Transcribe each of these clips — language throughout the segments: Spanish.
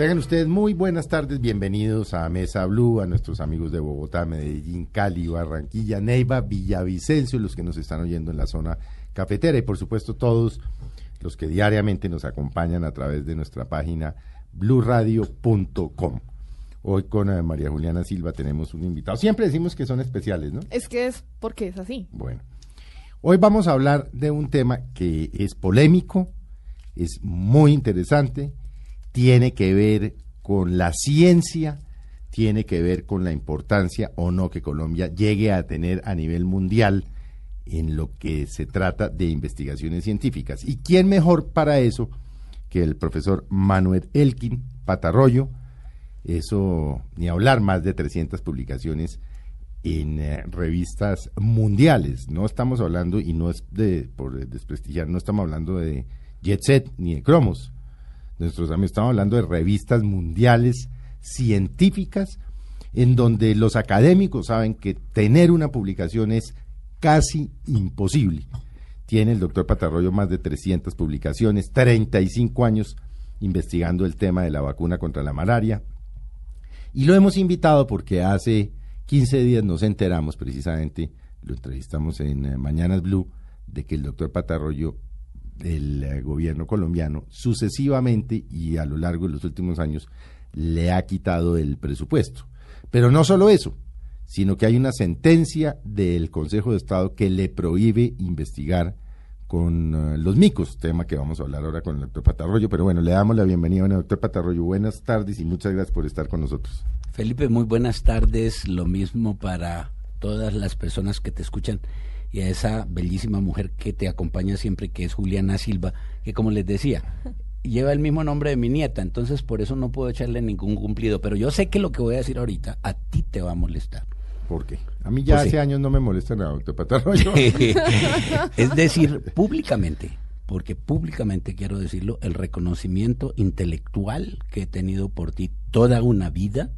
Tengan ustedes muy buenas tardes, bienvenidos a Mesa Blue, a nuestros amigos de Bogotá, Medellín, Cali, Barranquilla, Neiva, Villavicencio, los que nos están oyendo en la zona cafetera y por supuesto todos los que diariamente nos acompañan a través de nuestra página bluradio.com. Hoy con eh, María Juliana Silva tenemos un invitado. Siempre decimos que son especiales, ¿no? Es que es porque es así. Bueno, hoy vamos a hablar de un tema que es polémico, es muy interesante, tiene que ver con la ciencia, tiene que ver con la importancia o no que Colombia llegue a tener a nivel mundial en lo que se trata de investigaciones científicas. ¿Y quién mejor para eso que el profesor Manuel Elkin Patarroyo? Eso, ni hablar, más de 300 publicaciones en eh, revistas mundiales. No estamos hablando, y no es de por desprestigiar, no estamos hablando de Jet Set ni de Cromos. Nuestros amigos estamos hablando de revistas mundiales científicas en donde los académicos saben que tener una publicación es casi imposible. Tiene el doctor Patarroyo más de 300 publicaciones, 35 años investigando el tema de la vacuna contra la malaria. Y lo hemos invitado porque hace 15 días nos enteramos precisamente, lo entrevistamos en eh, Mañanas Blue, de que el doctor Patarroyo del eh, gobierno colombiano sucesivamente y a lo largo de los últimos años le ha quitado el presupuesto. Pero no solo eso, sino que hay una sentencia del Consejo de Estado que le prohíbe investigar con eh, los micos, tema que vamos a hablar ahora con el doctor Patarroyo. Pero bueno, le damos la bienvenida, bueno, doctor Patarroyo. Buenas tardes y muchas gracias por estar con nosotros. Felipe, muy buenas tardes. Lo mismo para todas las personas que te escuchan y a esa bellísima mujer que te acompaña siempre, que es Juliana Silva, que como les decía, lleva el mismo nombre de mi nieta, entonces por eso no puedo echarle ningún cumplido, pero yo sé que lo que voy a decir ahorita a ti te va a molestar. ¿Por qué? A mí ya Pues hace sí. años no me molesta nada, doctor es decir, públicamente, porque públicamente quiero decirlo, el reconocimiento intelectual que he tenido por ti toda una vida,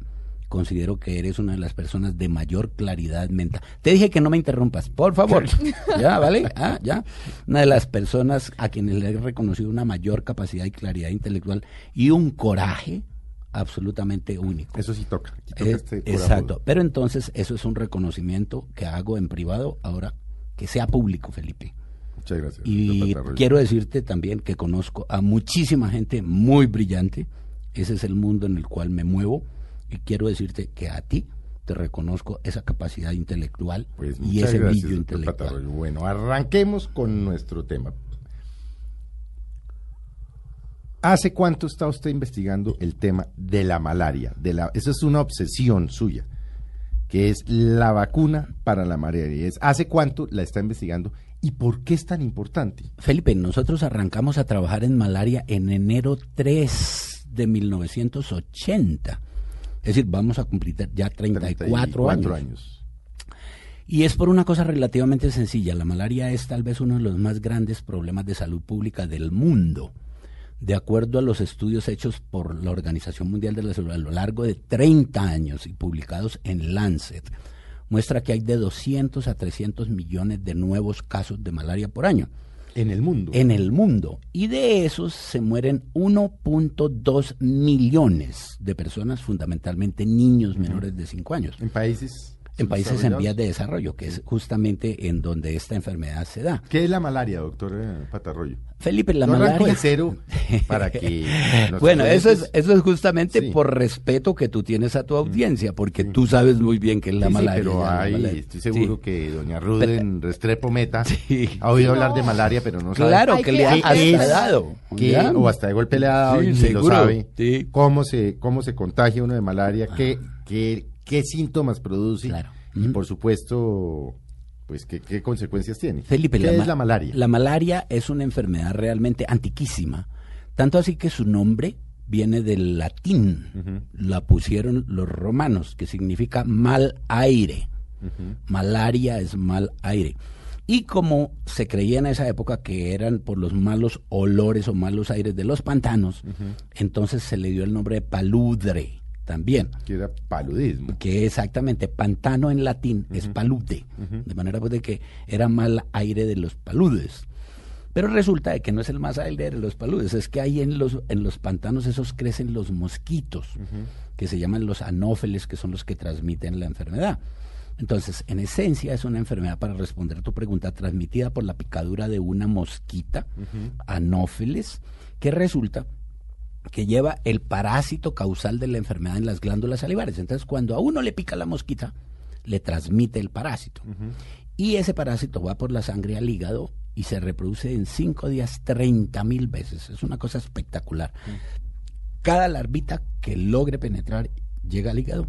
considero que eres una de las personas de mayor claridad mental. Te dije que no me interrumpas, por favor. ya, ¿vale? Ah, ya. Una de las personas a quienes le he reconocido una mayor capacidad y claridad intelectual y un coraje absolutamente único. Eso sí toca. aquí toca Eh, este exacto. Pero entonces eso es un reconocimiento que hago en privado ahora que sea público, Felipe. Muchas gracias. Y quiero decirte también que conozco a muchísima gente muy brillante. Ese es el mundo en el cual me muevo. Y quiero decirte que a ti te reconozco esa capacidad intelectual Pues y ese gracias, brillo intelectual. Patarroyo. Bueno, arranquemos con nuestro tema. ¿Hace cuánto está usted investigando el tema de la malaria? De la, esa es una obsesión suya, que es la vacuna para la malaria. Es, ¿Hace cuánto la está investigando y por qué es tan importante? Felipe, nosotros arrancamos a trabajar en malaria en enero 3 de 1980. Es decir, vamos a cumplir ya 34, 34 años. años. Y es por una cosa relativamente sencilla. La malaria es tal vez uno de los más grandes problemas de salud pública del mundo. De acuerdo a los estudios hechos por la Organización Mundial de la Salud a lo largo de 30 años y publicados en Lancet, muestra que hay de 200 a 300 millones de nuevos casos de malaria por año En el mundo. en el mundo. Y de esos se mueren 1.2 millones de personas, fundamentalmente niños menores de 5 años. En países. En países en vías de desarrollo, que es justamente en donde esta enfermedad se da. ¿Qué es la malaria, doctor eh, Patarroyo? Felipe, la arranco malaria. cero para que. Bueno, eso es, eso es justamente Sí. por respeto que tú tienes a tu audiencia, porque tú sabes muy bien que es la Sí, sí, malaria. pero la hay- malaria. estoy seguro Sí. que doña Ruden Restrepo Meta Sí. ha oído hablar de malaria, pero no sabe Claro, que que- le ha que- hasta dado. ¿ya? o hasta de golpe le ha dado Sí, y ni lo seguro, sabe sí. cómo se cómo se contagia uno de malaria, qué, qué, qué síntomas produce Claro. y por supuesto pues qué, qué consecuencias tiene. Felipe, ¿qué la, es la malaria? La malaria es una enfermedad realmente antiquísima, tanto así que su nombre viene del latín. La pusieron los romanos, que significa mal aire. Malaria es mal aire. Y como se creía en esa época que eran por los malos olores o malos aires de los pantanos, entonces se le dio el nombre de paludre también. Que era paludismo. Que exactamente, pantano en latín es palude, de manera pues de que era mal aire de los paludes. Pero resulta de que no es el más aire de los paludes, es que ahí en los, en los pantanos esos crecen los mosquitos, que se llaman los anófeles, que son los que transmiten la enfermedad. Entonces, en esencia es una enfermedad, para responder a tu pregunta, transmitida por la picadura de una mosquita, anófeles, que resulta que lleva el parásito causal de la enfermedad en las glándulas salivares. Entonces, cuando a uno le pica la mosquita, le transmite el parásito. Y ese parásito va por la sangre al hígado y se reproduce en cinco días 30 mil veces. Es una cosa espectacular. Cada larvita que logre penetrar llega al hígado.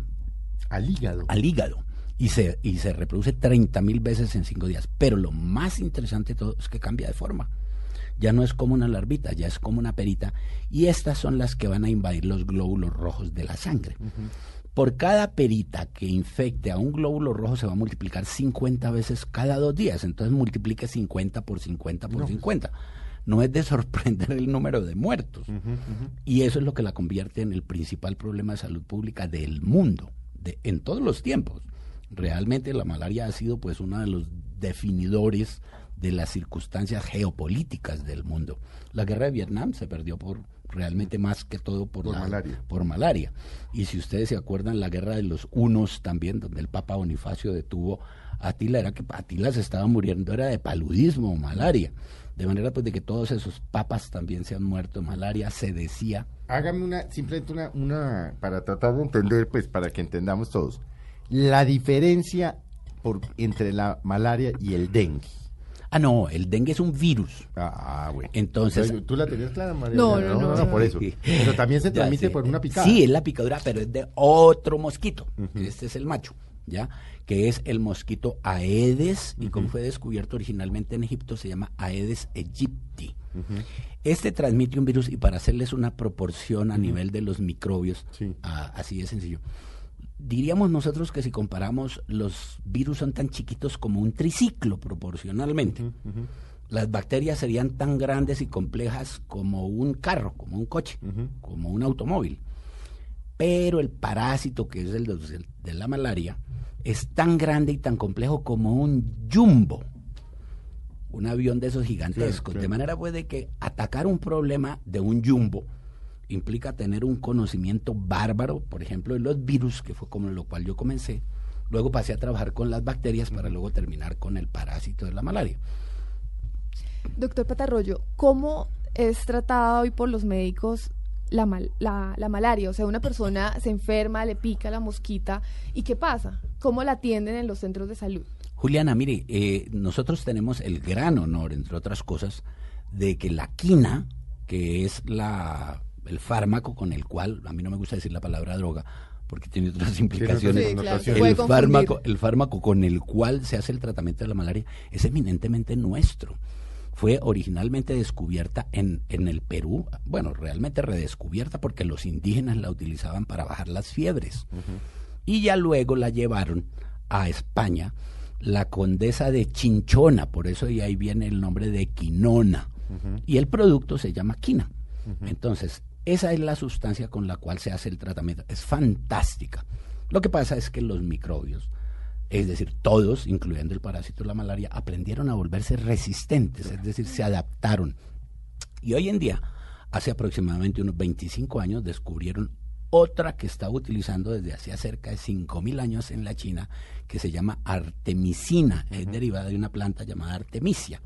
Al hígado. Al hígado y se, y se reproduce 30 mil veces en cinco días. Pero lo más interesante de todo es que cambia de forma. Ya no es como una larvita, ya es como una perita. Y estas son las que van a invadir los glóbulos rojos de la sangre. Por cada perita que infecte a un glóbulo rojo se va a multiplicar 50 veces cada dos días. Entonces multiplique 50 por 50 por 50. No es de sorprender el número de muertos. Y eso es lo que la convierte en el principal problema de salud pública del mundo, de, en todos los tiempos realmente la malaria ha sido pues uno de los definidores de las circunstancias geopolíticas del mundo. La guerra de Vietnam se perdió por realmente más que todo por, malaria. por malaria. Y si ustedes se acuerdan, la guerra de los unos también, donde el Papa Bonifacio detuvo a Atila, era que Atila se estaba muriendo, era de paludismo o malaria. De manera pues de que todos esos papas también se han muerto de malaria, se decía. Hágame una, simplemente una, una, para tratar de entender, pues para que entendamos todos la diferencia por, entre la malaria y el dengue. Ah, no, el dengue es un virus. Ah, bueno. Entonces. ¿Tú la tenías clara, María? No, no, no, no, por eso. Pero también se transmite por una picada. Sí, es la picadura, pero es de otro mosquito. Este es el macho, ¿ya? Que es el mosquito Aedes, y como fue descubierto originalmente en Egipto, se llama Aedes aegypti. Este transmite un virus, y para hacerles una proporción a nivel de los microbios, así de sencillo diríamos nosotros que si comparamos, los virus son tan chiquitos como un triciclo proporcionalmente. Las bacterias serían tan grandes y complejas como un carro, como un coche, como un automóvil. Pero el parásito, que es el de, la malaria, es tan grande y tan complejo como un jumbo, un avión de esos gigantescos. De manera puede que atacar un problema de un jumbo implica tener un conocimiento bárbaro, por ejemplo, de los virus, que fue como lo cual yo comencé. Luego pasé a trabajar con las bacterias para luego terminar con el parásito de la malaria. Doctor Patarroyo, ¿cómo es tratada hoy por los médicos la, la, malaria? O sea, una persona se enferma, le pica la mosquita, ¿y qué pasa? ¿Cómo la atienden en los centros de salud? Juliana, mire, eh, nosotros tenemos el gran honor, entre otras cosas, de que la quina, que es la el fármaco con el cual, a mí no me gusta decir la palabra droga, porque tiene otras implicaciones. el, fármaco, el fármaco con el cual se hace el tratamiento de la malaria es eminentemente nuestro. Fue originalmente descubierta en, en el Perú, bueno, realmente redescubierta porque los indígenas la utilizaban para bajar las fiebres. Y ya luego la llevaron a España, la condesa de Chinchona, por eso y ahí viene el nombre de quinona. Y el producto se llama quina. Entonces, esa es la sustancia con la cual se hace el tratamiento. Es fantástica. Lo que pasa es que los microbios, es decir, todos, incluyendo el parásito de la malaria, aprendieron a volverse resistentes, es decir, se adaptaron. Y hoy en día, hace aproximadamente unos 25 años, descubrieron otra que estaba utilizando desde hacía cerca de 5.000 años en la China, que se llama artemisina, es derivada de una planta llamada artemisia.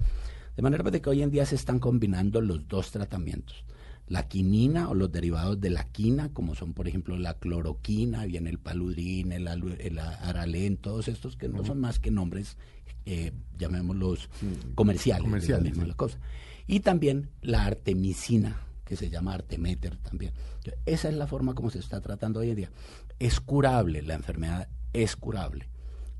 De manera que hoy en día se están combinando los dos tratamientos la quinina o los derivados de la quina, como son por ejemplo la cloroquina, viene el paludrin, el, el aralén, todos estos que no son más que nombres, eh, llamémoslos comerciales, comerciales la cosa. Y también la artemisina, que se llama artemeter también. Esa es la forma como se está tratando hoy en día. Es curable, la enfermedad es curable.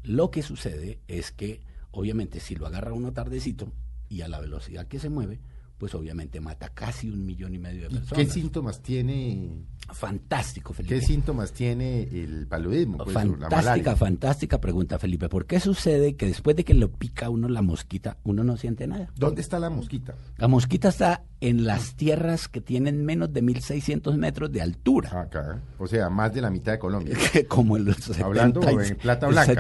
Lo que sucede es que, obviamente, si lo agarra uno tardecito y a la velocidad que se mueve, pues obviamente mata casi un millón y medio de ¿Y personas. qué síntomas tiene Fantástico, Felipe. qué síntomas tiene el paludismo? pues, la fantástica, fantástica pregunta, Felipe. ¿Por qué sucede que después de que lo pica uno la mosquita, uno no siente nada? ¿Dónde está la mosquita? La mosquita está en las tierras que tienen menos de 1600 metros de altura. Acá, o sea, más de la mitad de Colombia. que como el 70 Hablando en plata blanca. el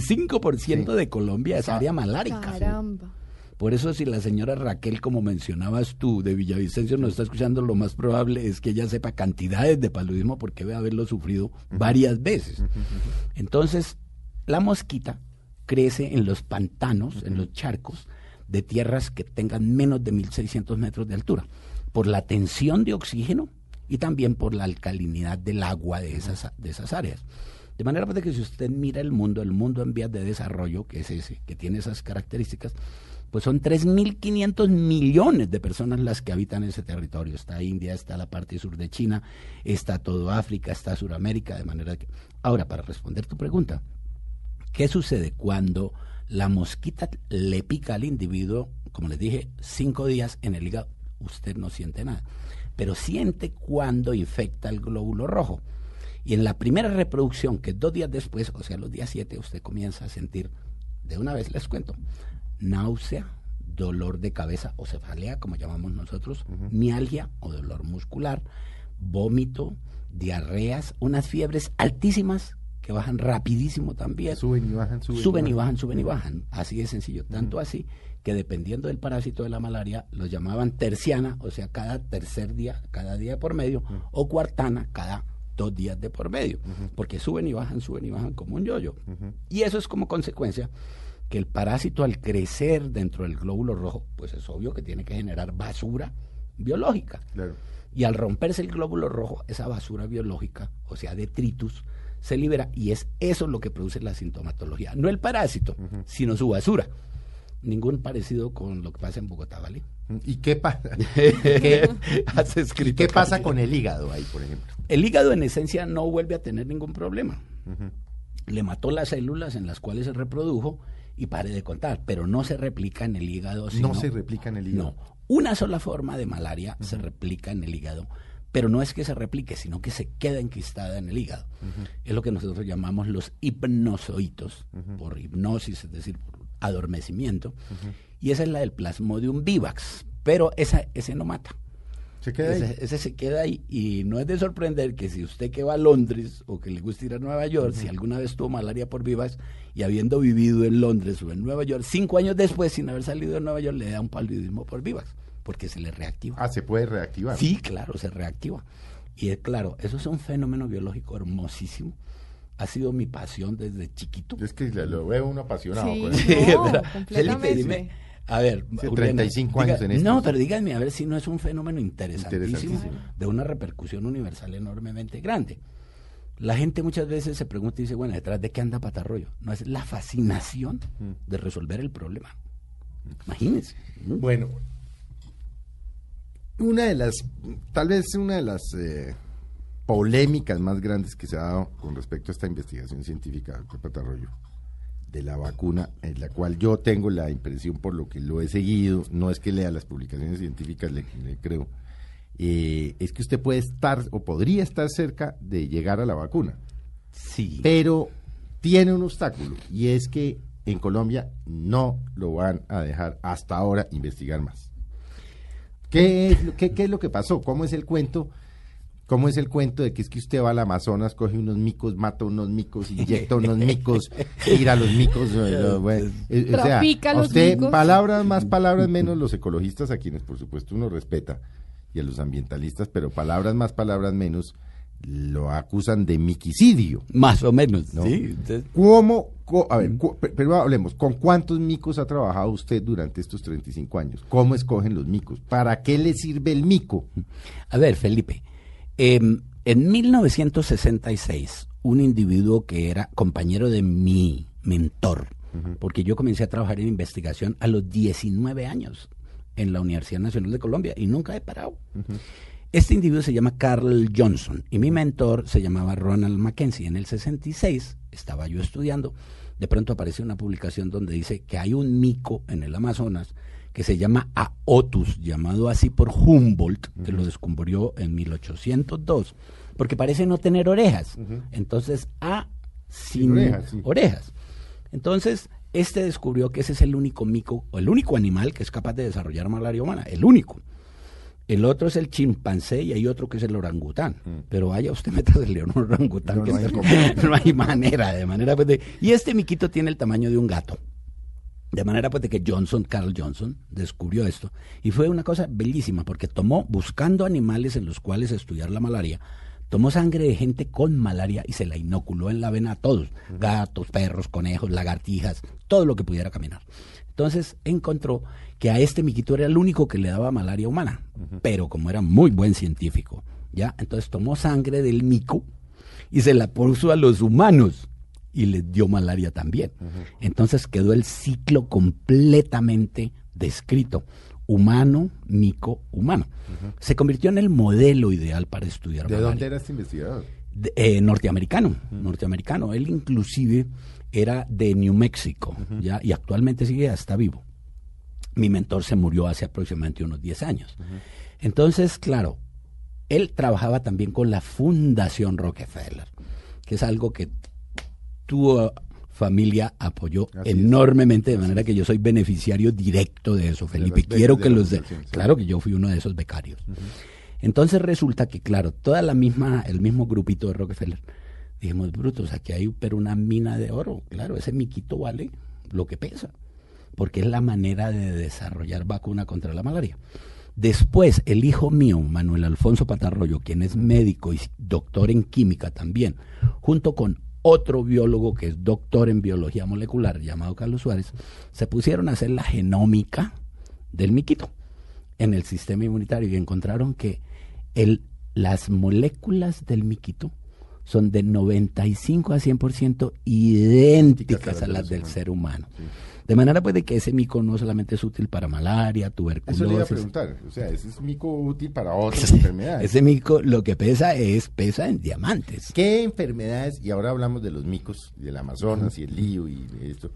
75% Sí. de Colombia es Ah. área malárica. Caramba. Por eso si la señora Raquel, como mencionabas tú, de Villavicencio nos está escuchando, lo más probable es que ella sepa cantidades de paludismo porque debe haberlo sufrido varias veces. Entonces, la mosquita crece en los pantanos, en los charcos de tierras que tengan menos de 1600 metros de altura, por la tensión de oxígeno y también por la alcalinidad del agua de esas, de esas áreas. De manera pues, que si usted mira el mundo, el mundo en vías de desarrollo, que es ese, que tiene esas características, pues son 3.500 millones de personas las que habitan ese territorio. Está India, está la parte sur de China, está todo África, está Suramérica, de manera que... Ahora, para responder tu pregunta, ¿qué sucede cuando la mosquita le pica al individuo? Como les dije, cinco días en el hígado, usted no siente nada, pero siente cuando infecta el glóbulo rojo. Y en la primera reproducción, que dos días después, o sea, los días siete, usted comienza a sentir, de una vez les cuento, náusea, dolor de cabeza o cefalea, como llamamos nosotros, mialgia o dolor muscular, vómito, diarreas, unas fiebres altísimas que bajan rapidísimo también. Suben y bajan, suben, Suben y bajan, suben y bajan. Así de sencillo. Tanto así que dependiendo del parásito de la malaria, los llamaban terciana, o sea, cada tercer día, cada día por medio, o cuartana, cada dos días de por medio. Porque suben y bajan, suben y bajan como un yoyo. Y eso es como consecuencia que el parásito al crecer dentro del glóbulo rojo, pues es obvio que tiene que generar basura biológica. Claro. Y al romperse el glóbulo rojo, esa basura biológica, o sea, detritus, se libera y es eso lo que produce la sintomatología. No el parásito, sino su basura. Ningún parecido con lo que pasa en Bogotá, ¿vale? ¿Y qué pasa? ¿Qué, Has escrito qué pasa también. con el hígado ahí, por ejemplo? El hígado en esencia no vuelve a tener ningún problema. Le mató las células en las cuales se reprodujo y pare de contar, pero no se replica en el hígado. No se replica en el hígado. No, una sola forma de malaria se replica en el hígado, pero no es que se replique, sino que se queda enquistada en el hígado. Es lo que nosotros llamamos los hipnozoitos, por hipnosis, es decir, por adormecimiento. Y esa es la del plasmodium vivax, pero esa, ese no mata. Se queda ahí. Ese, ese se queda ahí y no es de sorprender que si usted que va a Londres o que le gusta ir a Nueva York, si alguna vez tuvo malaria por vivas y habiendo vivido en Londres o en Nueva York, cinco años después sin haber salido de Nueva York le da un paludismo por vivas porque se le reactiva. Ah, se puede reactivar. Sí, claro, se reactiva. Y es claro, eso es un fenómeno biológico hermosísimo. Ha sido mi pasión desde chiquito. Es que lo- veo uno apasionado. Sí. con eso. Sí, No, completamente. Felipe, dime, a ver, Sí, Juliana, 35 años en esto. No, pero díganme a ver si no es un fenómeno interesantísimo, Interesantísimo. de una repercusión universal enormemente grande. La gente muchas veces se pregunta y dice, bueno, ¿detrás de qué anda Patarroyo? No es la fascinación Mm. de resolver el problema. Imagínense. ¿no? Bueno, una de las, tal vez una de las eh, polémicas más grandes que se ha dado con respecto a esta investigación científica, doctor Patarroyo, de la vacuna, en la cual yo tengo la impresión por lo que lo he seguido, no es que lea las publicaciones científicas, le, le creo, eh, es que usted puede estar o podría estar cerca de llegar a la vacuna, Sí. pero tiene un obstáculo y es que en Colombia no lo van a dejar hasta ahora investigar más. ¿Qué es, qué, qué es lo que pasó? ¿Cómo es el cuento? ¿Cómo es el cuento de que es que usted va al Amazonas, coge unos micos, mata unos micos, inyecta unos micos, tira a los micos? eh, lo- bueno, eh, o sea, a los usted, micos. palabras más, palabras menos, los ecologistas, a quienes por supuesto uno respeta, y a los ambientalistas, pero palabras más, palabras menos, lo acusan de miquicidio. Más o menos, ¿no? sí. ¿Cómo? a ver, pero hablemos, ¿con cuántos micos ha trabajado usted durante estos 35 años? ¿Cómo escogen los micos? ¿Para qué le sirve el mico? A ver, Felipe, em, en 1966, un individuo que era compañero de mi mentor, porque yo comencé a trabajar en investigación a los 19 años en la Universidad Nacional de Colombia y nunca he parado. Este individuo se llama Carl Johnson y mi mentor se llamaba Ronald Mackenzie. En el 66 estaba yo estudiando, de pronto aparece una publicación donde dice que hay un mico en el Amazonas que se llama Aotus, llamado así por Humboldt, que lo descubrió en 1802, porque parece no tener orejas. Entonces, A sin, orejas, sí. orejas. Entonces, este descubrió que ese es el único mico, o el único animal que es capaz de desarrollar malaria humana, el único. El otro es el chimpancé y hay otro que es el orangután. Pero vaya usted metas el león orangután. No, que no hay no hay manera, de manera pues de- Y este miquito tiene el tamaño de un gato. De manera pues de que Johnson, Carl Johnson, descubrió esto. Y fue una cosa bellísima porque tomó, buscando animales en los cuales estudiar la malaria, tomó sangre de gente con malaria y se la inoculó en la vena a todos. Gatos, perros, conejos, lagartijas, todo lo que pudiera caminar. Entonces encontró que a este miquito era el único que le daba malaria humana. Pero como era muy buen científico, ¿ya? Entonces tomó sangre del mico y se la puso a los humanos y les dio malaria también. Entonces quedó el ciclo completamente descrito. Humano, mico, humano. Se convirtió en el modelo ideal para estudiar ¿De malaria dónde era este investigador? de- eh, norteamericano, norteamericano. Él inclusive era de New Mexico, ya y actualmente sigue está vivo. Mi mentor se murió hace aproximadamente unos 10 años. Entonces, claro, él trabajaba también con la Fundación Rockefeller, que es algo que tu uh, familia apoyó Así es. enormemente, de manera que yo soy beneficiario directo de eso, Felipe. Quiero que los de, claro que yo fui uno de esos becarios. Entonces resulta que, claro, toda la misma, el mismo grupito de Rockefeller, dijimos, brutos, aquí hay pero una mina de oro. Claro, ese miquito vale lo que pesa, porque es la manera de desarrollar vacuna contra la malaria. Después, el hijo mío, Manuel Alfonso Patarroyo, quien es médico y doctor en química también, junto con otro biólogo que es doctor en biología molecular, llamado Carlos Suárez, se pusieron a hacer la genómica del miquito en el sistema inmunitario y encontraron que el, las moléculas del miquito son de 95 a 100% idénticas a las del ser humano. De manera pues de que ese mico no solamente es útil para malaria, Eso le iba a tuberculosis. preguntar. O sea, ese es mico útil para otras enfermedades. Ese mico lo que pesa es pesa en diamantes. ¿Qué enfermedades, y ahora hablamos de los micos, del Amazonas y el lío y esto,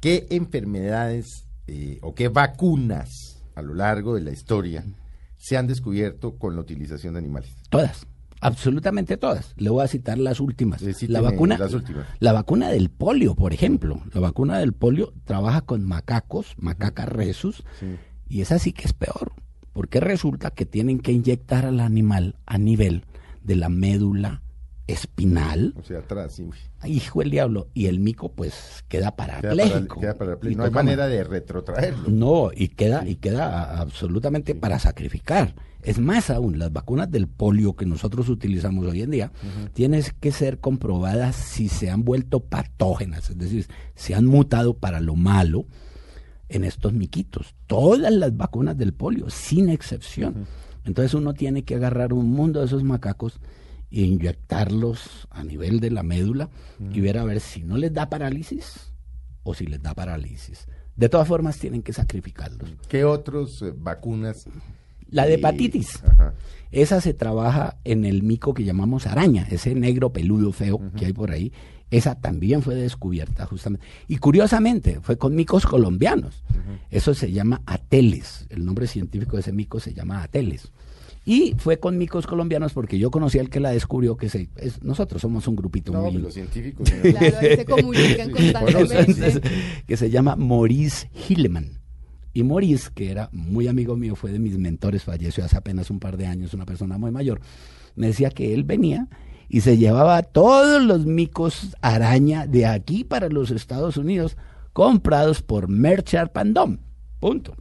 qué enfermedades eh, o qué vacunas a lo largo de la historia se han descubierto con la utilización de animales? Todas, absolutamente todas. Le voy a citar las últimas. La vacuna, las últimas. la vacuna del polio, por ejemplo. La vacuna del polio trabaja con macacos, macacas resus, Sí. y esa sí que es peor, porque resulta que tienen que inyectar al animal a nivel de la médula espinal. O sea, atrás, sí. Hijo del diablo, y el mico pues queda Queda, para, parapléjico. queda parapléjico. Y No hay manera de retrotraerlo. no, y queda, y queda absolutamente para sacrificar. Es más aún, las vacunas del polio que nosotros utilizamos hoy en día tienen que ser comprobadas si se han vuelto patógenas, es decir, se han mutado para lo malo en estos miquitos. Todas las vacunas del polio, sin excepción. Entonces uno tiene que agarrar un mundo de esos macacos e inyectarlos a nivel de la médula y ver a ver si no les da parálisis o si les da parálisis. De todas formas tienen que sacrificarlos. ¿Qué otras vacunas? La de eh, hepatitis. Ajá. Esa se trabaja en el mico que llamamos araña, ese negro peludo feo que hay por ahí. Esa también fue descubierta justamente. Y curiosamente, fue con micos colombianos. Eso se llama ateles. El nombre científico de ese mico se llama ateles. Y fue con micos colombianos porque yo conocí al que la descubrió, que se, es- nosotros somos un grupito No, muy... pues los científicos. ¿no? Claro, ahí se comunican constantemente. que se llama Maurice Hilleman. Y Maurice, que era muy amigo mío, fue de mis mentores, falleció hace apenas un par de años, una persona muy mayor, me decía que él venía y se llevaba todos los micos araña de aquí para los Estados Unidos comprados por Merchant Pandom. Punto.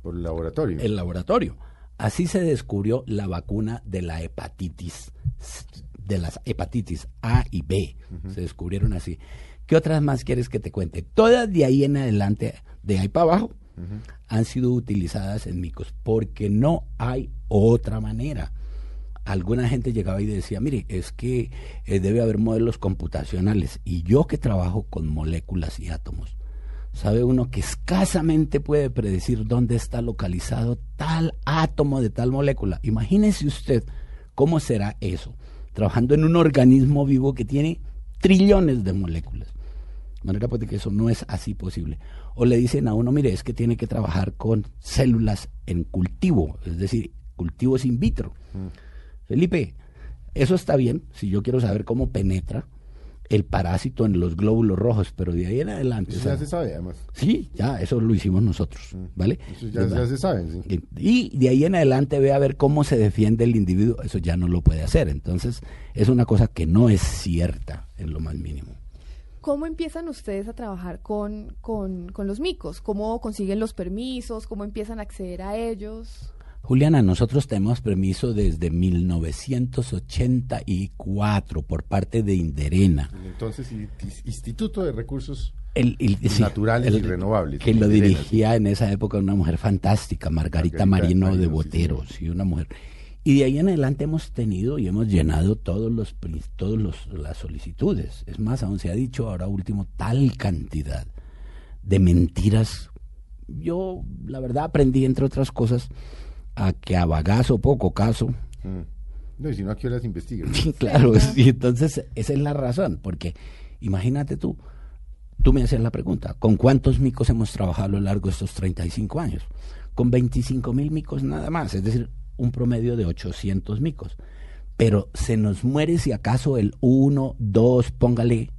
Por el laboratorio. El laboratorio. Así se descubrió la vacuna de la hepatitis, de las hepatitis A y B. Se descubrieron así. ¿Qué otras más quieres que te cuente? Todas de ahí en adelante, de ahí para abajo, han sido utilizadas en micos, porque no hay otra manera. Alguna gente llegaba y decía, mire, es que eh, debe haber modelos computacionales. Y yo que trabajo con moléculas y átomos, sabe uno que escasamente puede predecir dónde está localizado tal átomo de tal molécula. Imagínese usted cómo será eso, trabajando en un organismo vivo que tiene trillones de moléculas. De manera pues de que eso no es así posible. O le dicen a uno, mire, es que tiene que trabajar con células en cultivo, es decir, cultivos in vitro. Felipe, eso está bien, si yo quiero saber cómo penetra el parásito en los glóbulos rojos, pero de ahí en adelante. Eso o sea, ya se sabe, además. Sí, ya, eso lo hicimos nosotros, ¿vale? Eso ya, ya se sabe, sí. Y de ahí en adelante ve a ver cómo se defiende el individuo, eso ya no lo puede hacer. Entonces, es una cosa que no es cierta en lo más mínimo. ¿Cómo empiezan ustedes a trabajar con, con, con los micos? ¿Cómo consiguen los permisos? ¿Cómo empiezan a acceder a ellos? Juliana, nosotros tenemos permiso desde 1984 por parte de Inderena. Entonces, Instituto de Recursos El, el- sí, Naturales y renovables, Que lo Inderena, dirigía en esa época una mujer fantástica, Margarita, Margarita Marino, Marino, de sí, Boteros, y una mujer. Y de ahí en adelante hemos tenido y hemos llenado todos los todos los las solicitudes. Es más, aún se ha dicho ahora último tal cantidad de mentiras. Yo, la verdad, aprendí entre otras cosas a que a bagazo poco caso. Mm. No, y si no, ¿a qué horas investigan? Claro, sí, entonces esa es la razón, porque imagínate tú, tú me hacías la pregunta, ¿con cuántos micos hemos trabajado a lo largo de estos 35 años? Con 25 mil micos nada más, es decir, un promedio de 800 micos. Pero se nos muere si acaso el 1, 2, póngale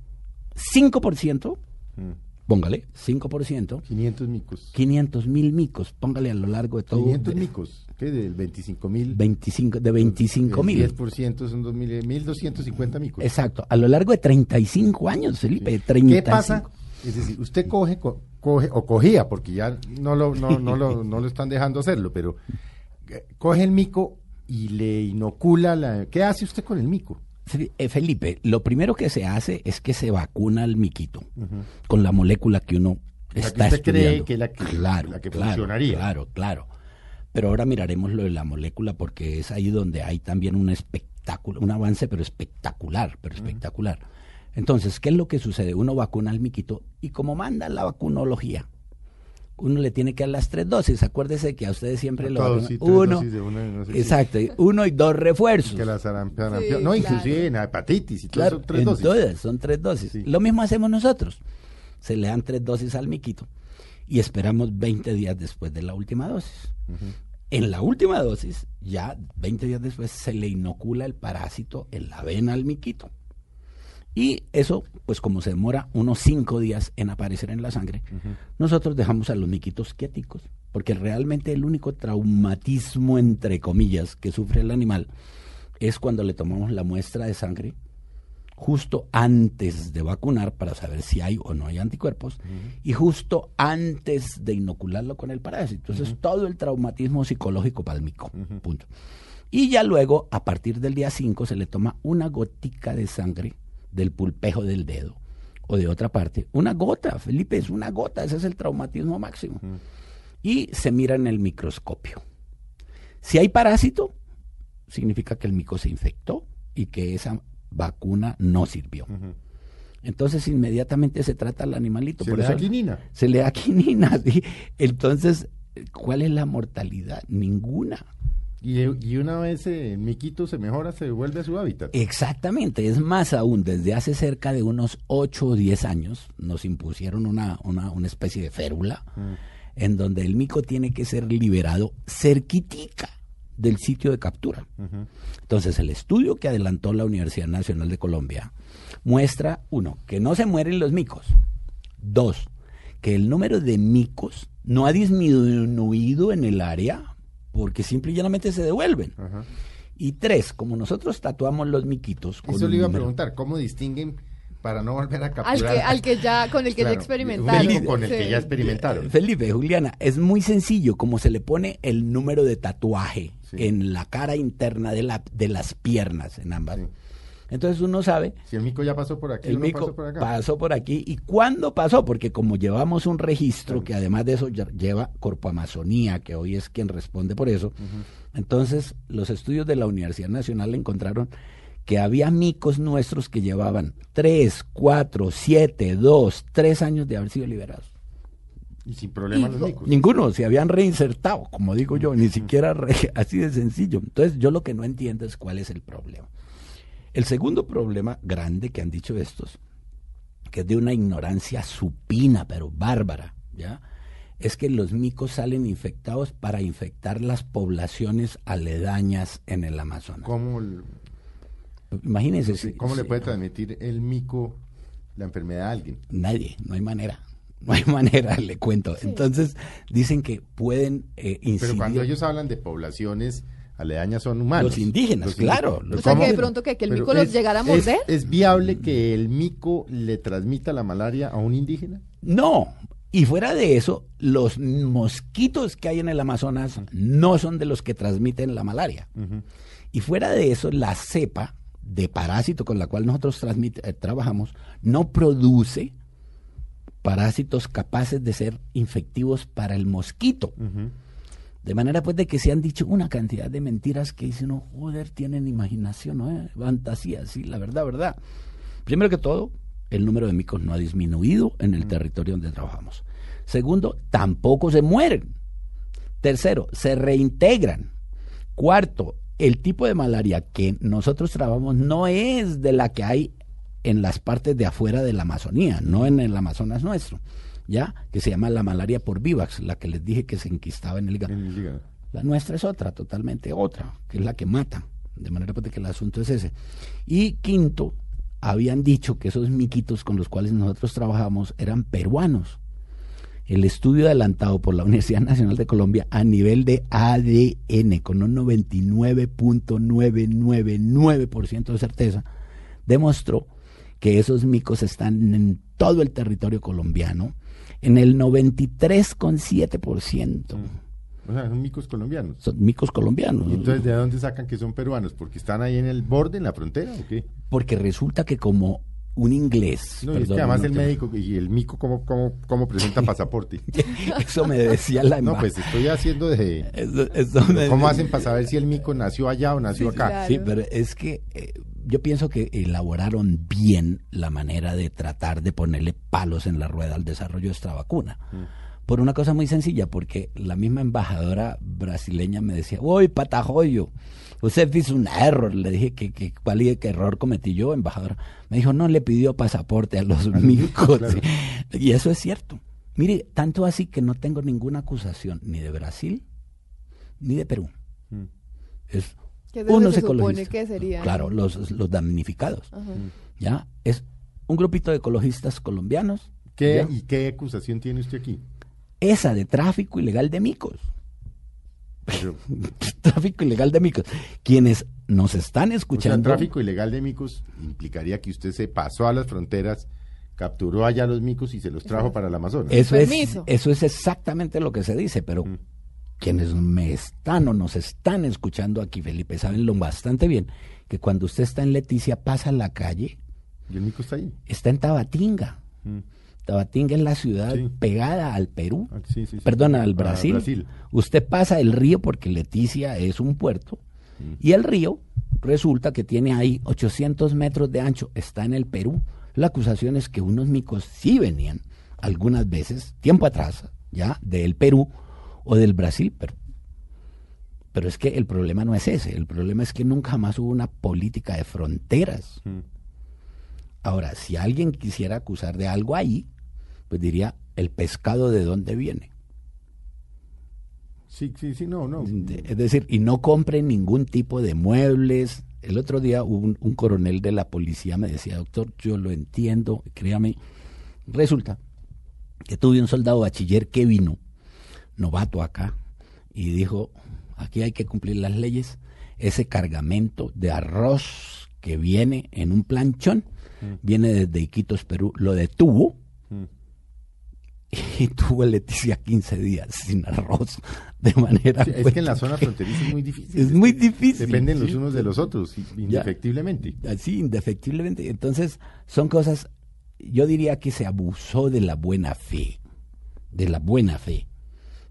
5%, Mm. Póngale 5%, 500 micos. 500 mil micos, póngale a lo largo de todo. 500 de- micos. ¿Qué? Del 25 mil. 25, de 25 mil. 10% son 2.000, 1.250 micos. Exacto, a lo largo de 35 años, Felipe, 35. ¿Qué pasa? Es decir, usted coge, co- coge o cogía, porque ya no lo, no, no lo, no lo están dejando hacerlo, pero eh, coge el mico y le inocula la... ¿Qué hace usted con el mico? Eh, Felipe, lo primero que se hace es que se vacuna al miquito con la molécula que uno que está usted cree estudiando. que es la que- claro, la que claro, funcionaría. Claro, claro. Pero ahora miraremos lo de la molécula porque es ahí donde hay también un espectáculo, un avance pero espectacular, pero espectacular. Entonces, ¿qué es lo que sucede? Uno vacuna al miquito y como manda la vacunología, uno le tiene que dar las tres dosis. Acuérdese que a ustedes siempre A lo sí, uno, dosis de una y no sé exacto, uno y dos refuerzos. Que la sarampión, Sí, no, claro. inclusive en la hepatitis y todo Claro, eso, tres en dosis. todas, son tres dosis. Sí. Lo mismo hacemos nosotros. Se le dan tres dosis al miquito y esperamos 20 días después de la última dosis. En la última dosis, ya 20 días después, se le inocula el parásito en la vena al miquito. Y eso, pues como se demora unos cinco días en aparecer en la sangre, nosotros dejamos a los miquitos quieticos, porque realmente el único traumatismo, entre comillas, que sufre el animal es cuando le tomamos la muestra de sangre justo antes de vacunar para saber si hay o no hay anticuerpos y justo antes de inocularlo con el parásito. Entonces, todo el traumatismo psicológico palmico. Punto. Y ya luego, a partir del día 5, se le toma una gotica de sangre del pulpejo del dedo o de otra parte. Una gota, Felipe, es una gota, ese es el traumatismo máximo. Y se mira en el microscopio. Si hay parásito, significa que el mico se infectó y que esa vacuna no sirvió. Entonces inmediatamente se trata al animalito. Se por le da quinina. Se le da quinina. sí. Entonces, ¿cuál es la mortalidad? Ninguna. Y, y una vez eh, el miquito se mejora, se vuelve a su hábitat. Exactamente, es más aún, desde hace cerca de unos 8 o 10 años nos impusieron una, una, una especie de férula en donde el mico tiene que ser liberado cerquitica del sitio de captura. Entonces, el estudio que adelantó la Universidad Nacional de Colombia muestra, uno, que no se mueren los micos. Dos, que el número de micos no ha disminuido en el área porque simple y llanamente se devuelven. Ajá. Y tres, como nosotros tatuamos los miquitos con Eso le iba a preguntar, ¿cómo distinguen para no volver a Al capturar? que, al que ya, con el que Claro, ya experimentaron. mico con el que ya experimentaron. Felipe, Juliana, es muy sencillo como se le pone el número de tatuaje Sí. en la cara interna de, la, de las piernas, en ambas. Sí. Entonces uno sabe, Si el mico ya pasó por aquí, el mico pasó por acá. pasó por aquí y cuándo pasó, porque como llevamos un registro que además de eso lle- lleva Corpo Amazonía, que hoy es quien responde por eso, entonces los estudios de la Universidad Nacional encontraron que había micos nuestros que llevaban 3, 4, 7, 2, 3 años de haber sido liberados. Y sin problema los micos. Ninguno, se habían reinsertado, como digo yo, ni siquiera re- así de sencillo. Entonces, yo lo que no entiendo es cuál es el problema. El segundo problema grande que han dicho estos, que es de una ignorancia supina, pero bárbara, ¿ya? Es que los micos salen infectados para infectar las poblaciones aledañas en el Amazonas. ¿Cómo, Imagínense. si- cómo le puede transmitir el mico la enfermedad a alguien? Nadie, no hay manera. No hay manera, le cuento. Entonces, dicen que pueden eh, incidir. Pero cuando ellos hablan de poblaciones aledañas son humanos. Los indígenas, Los claro, indígenas. los O sea, que de pronto que, que el mico los es- llegara a es- morder. ¿Es, viable que el mico le transmita la malaria a un indígena? No. Y fuera de eso, los mosquitos que hay en el Amazonas no son de los que transmiten la malaria. Y fuera de eso, la cepa de parásito con la cual nosotros eh, trabajamos no produce parásitos capaces de ser infectivos para el mosquito. De manera pues de que se han dicho una cantidad de mentiras que dice uno, joder, tienen imaginación, ¿no? Eh, Fantasía, sí, la verdad, verdad. Primero que todo, el número de micos no ha disminuido en el territorio donde trabajamos. Segundo, tampoco se mueren. Tercero, se reintegran. Cuarto, el tipo de malaria que nosotros trabajamos no es de la que hay en las partes de afuera de la Amazonía, no en el Amazonas nuestro, ¿ya? Que se llama la malaria por vivax, la que les dije que se enquistaba en el hígado. En el hígado. La nuestra es otra, totalmente otra, que es la que mata. De manera pues, de que el asunto es ese. Y quinto, habían dicho que esos miquitos con los cuales nosotros trabajamos eran peruanos. El estudio adelantado por la Universidad Nacional de Colombia a nivel de ADN, con un 99.999% de certeza, demostró que esos micos están en todo el territorio colombiano, en el 93,7%. O sea, son micos colombianos. Son micos colombianos. ¿Y entonces de dónde sacan que son peruanos? ¿Porque están ahí en el borde, en la frontera o qué? Porque resulta que como un inglés... No, es que además no el médico y el mico, ¿cómo, cómo, cómo presenta pasaporte? Eso me decía la No, pues estoy haciendo de... Eso- eso me- ¿Cómo hacen para saber si el mico nació allá o nació acá? claro. Sí, pero es que eh, yo pienso que elaboraron bien la manera de tratar de ponerle palos en la rueda al desarrollo de esta vacuna. Por una cosa muy sencilla, porque la misma embajadora brasileña me decía, uy, patajoyo, usted hizo un error. Le dije, que, que, ¿cuál y qué error cometí yo, embajadora? Me dijo, no le pidió pasaporte a los micos. claro. Y eso es cierto. Mire, tanto así que no tengo ninguna acusación ni de Brasil ni de Perú. Mm. Es unos se supone ecologistas. que serían. Claro, los, los damnificados. Ajá. ¿Ya? Es un grupito de ecologistas colombianos. ¿Qué, ¿ya? ¿Y qué acusación tiene usted aquí? Esa de tráfico ilegal de micos. Pero, tráfico ilegal de micos. Quienes nos están o sea, escuchando. tráfico ilegal de micos implicaría que usted se pasó a las fronteras, capturó allá los micos y se los trajo para el Amazonas. Eso es, eso es exactamente lo que se dice, pero Mm. quienes me están o nos están escuchando aquí, Felipe, saben lo bastante bien que cuando usted está en Leticia, pasa a la calle, Y el mico está ahí. está en Tabatinga. Mm. Tabatinga es la ciudad Sí. pegada al Perú. Ah, sí. Perdón, al Brasil. Brasil. Usted pasa el río porque Leticia es un puerto Mm. y el río resulta que tiene ahí 800 metros de ancho, está en el Perú. La acusación es que unos micos sí venían algunas veces, tiempo atrás, ya, del Perú o del Brasil, pero, pero es que el problema no es ese, el problema es que nunca jamás hubo una política de fronteras. Mm. Ahora, si alguien quisiera acusar de algo ahí, pues diría, el pescado de dónde viene. Sí, sí, sí, no, no. Es decir, y no compren ningún tipo de muebles. El otro día un, un coronel de la policía me decía, doctor, yo lo entiendo, créame. Resulta que tuve un soldado bachiller que vino, novato acá, y dijo, aquí hay que cumplir las leyes. Ese cargamento de arroz que viene en un planchón, viene desde Iquitos, Perú, lo detuvo Mm. y tuvo Leticia 15 días sin arroz. De manera... Sí, es que en la zona fronteriza es muy difícil. Es muy difícil. Dependen los sí. unos de los otros, i- Ya. indefectiblemente. Así, indefectiblemente. Entonces, son cosas, yo diría que se abusó de la buena fe, de la buena fe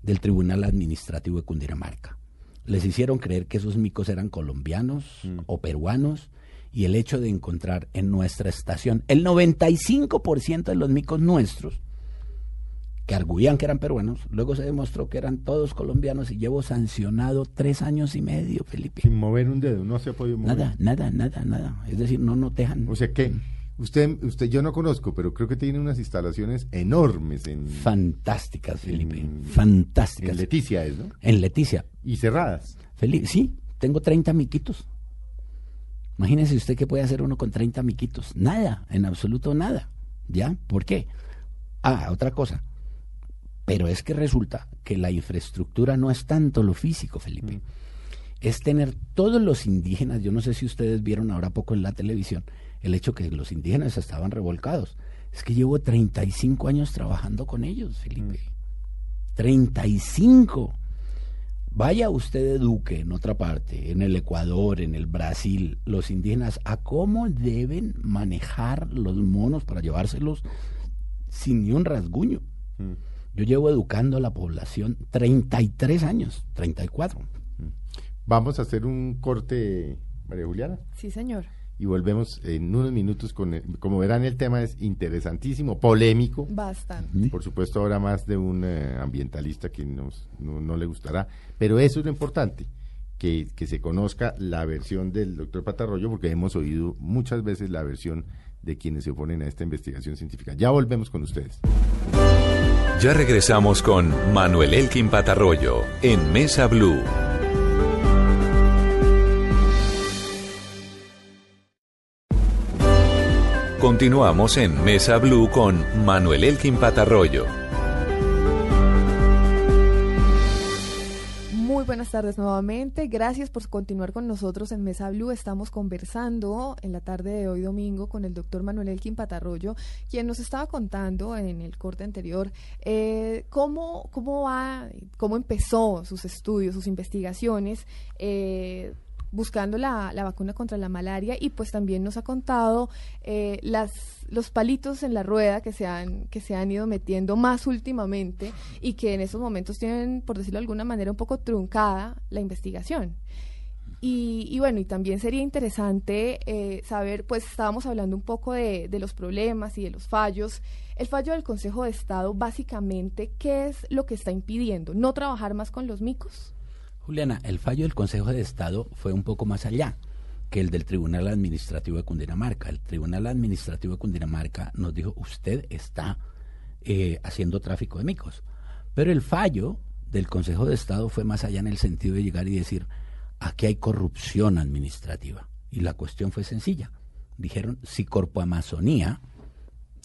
del Tribunal Administrativo de Cundinamarca. Les hicieron creer que esos micos eran colombianos o peruanos y el hecho de encontrar en nuestra estación el 95% de los micos nuestros que arguían que eran peruanos, luego se demostró que eran todos colombianos y llevo sancionado tres años y medio, Felipe. Sin mover un dedo, no se ha podido mover. Nada, nada, nada, nada. Es decir, no nos dejan. O sea que Usted, usted, yo no conozco, pero creo que tiene unas instalaciones enormes en, Fantásticas, Felipe. en Fantásticas. Leticia, ¿es, ¿no? En Leticia. Y cerradas. Felipe, sí, tengo 30 miquitos. Imagínese usted qué puede hacer uno con 30 miquitos. Nada, en absoluto nada. ¿Ya? ¿Por qué? Ah, otra cosa. Pero es que resulta que la infraestructura no es tanto lo físico, Felipe. Mm. Es tener todos los indígenas, yo no sé si ustedes vieron ahora poco en la televisión, el hecho que los indígenas estaban revolcados. Es que llevo 35 años trabajando con ellos, Felipe. 35. Vaya usted eduque en otra parte, en el Ecuador, en el Brasil, los indígenas, a cómo deben manejar los monos para llevárselos sin ni un rasguño. Mm. Yo llevo educando a la población 33 años, 34. Vamos a hacer un corte, María Juliana, Sí, señor. Y volvemos en unos minutos con, el- como verán, el tema es interesantísimo, polémico. Bastante. Por supuesto, ahora más de un eh, ambientalista que nos, no, no le gustará, pero eso es lo importante, que, que se conozca la versión del doctor Patarroyo, porque hemos oído muchas veces la versión de quienes se oponen a esta investigación científica. Ya volvemos con ustedes. Ya regresamos con Manuel Elkin Patarroyo en Mesa Blue. Continuamos en Mesa Blue con Manuel Elkin Patarroyo. Muy buenas tardes nuevamente. Gracias por continuar con nosotros en Mesa Blue. Estamos conversando en la tarde de hoy domingo con el doctor Manuel Elkin Patarroyo, quien nos estaba contando en el corte anterior eh, cómo, cómo va, cómo empezó sus estudios, sus investigaciones. eh, buscando la, la vacuna contra la malaria y pues también nos ha contado eh, las los palitos en la rueda que se han que se han ido metiendo más últimamente y que en estos momentos tienen por decirlo de alguna manera un poco truncada la investigación. Y, y bueno y también sería interesante eh, saber pues estábamos hablando un poco de, de los problemas y de los fallos. El fallo del Consejo de Estado básicamente qué es lo que está impidiendo no trabajar más con los micos Juliana, el fallo del Consejo de Estado fue un poco más allá que el del Tribunal Administrativo de Cundinamarca. El Tribunal Administrativo de Cundinamarca nos dijo, usted está eh, haciendo tráfico de micos. Pero el fallo del Consejo de Estado fue más allá en el sentido de llegar y decir, aquí hay corrupción administrativa. Y la cuestión fue sencilla. Dijeron, si Corpo Amazonía,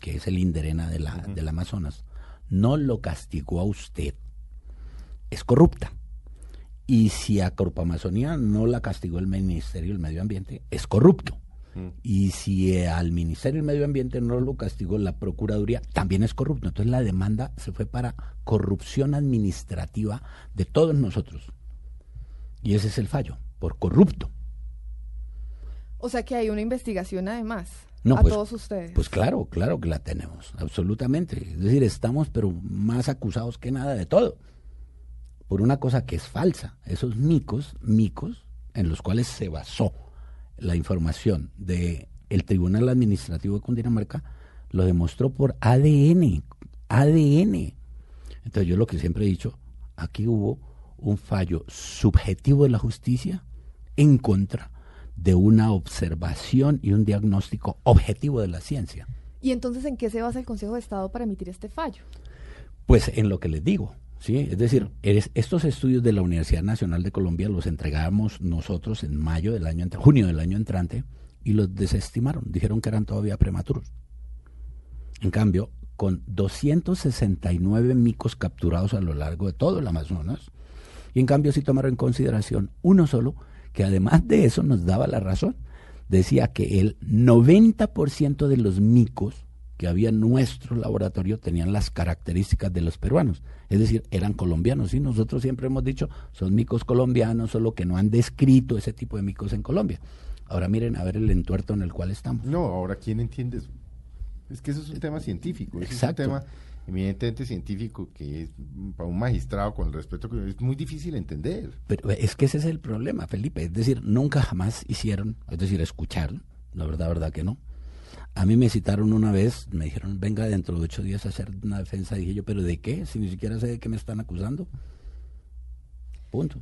que es el Inderena de la, del Amazonas, no lo castigó a usted, es corrupta. Y si a Corpo Amazonía no la castigó el Ministerio del Medio Ambiente, es corrupto. Y si eh, al Ministerio del Medio Ambiente no lo castigó la Procuraduría, también es corrupto. Entonces la demanda se fue para corrupción administrativa de todos nosotros. Y ese es el fallo, por corrupto. o sea que hay una investigación además No, a pues- todos ustedes Pues claro, claro que la tenemos, absolutamente. Es decir, estamos pero más acusados que nada de todo. Por una cosa que es falsa. Esos micos, micos, en los cuales se basó la información de el Tribunal Administrativo de Cundinamarca, lo demostró por ADN. ADN. Entonces yo lo que siempre he dicho, aquí hubo un fallo subjetivo de la justicia en contra de una observación y un diagnóstico objetivo de la ciencia. Y entonces, ¿en qué se basa el Consejo de Estado para emitir este fallo? Pues en lo que les digo, ¿sí? Es decir, eres- estos estudios de la Universidad Nacional de Colombia los entregamos nosotros en mayo del año junio del año entrante, y los desestimaron, dijeron que eran todavía prematuros. En cambio, con 269 micos capturados a lo largo de todo el Amazonas, y en cambio sí tomaron en consideración uno solo, que además de eso nos daba la razón. Decía que el 90% de los micos que había en nuestro laboratorio tenían las características de los peruanos, es decir, eran colombianos. Y nosotros siempre hemos dicho, son micos colombianos, solo que no han descrito ese tipo de micos en Colombia. Ahora miren a ver el entuerto en el cual estamos. No, ahora, ¿quién entiende eso? Es que eso es un tema científico, Exacto. es un tema eminentemente científico que es, para un magistrado, con el respeto que es muy difícil entender. Pero es que ese es el problema, Felipe. Es decir, nunca jamás hicieron, es decir, escucharon, la verdad, verdad que no. A mí me citaron una vez, me dijeron, venga dentro de ocho días a hacer una defensa. Dije yo, ¿pero de qué? Si ni siquiera sé de qué me están acusando. Punto.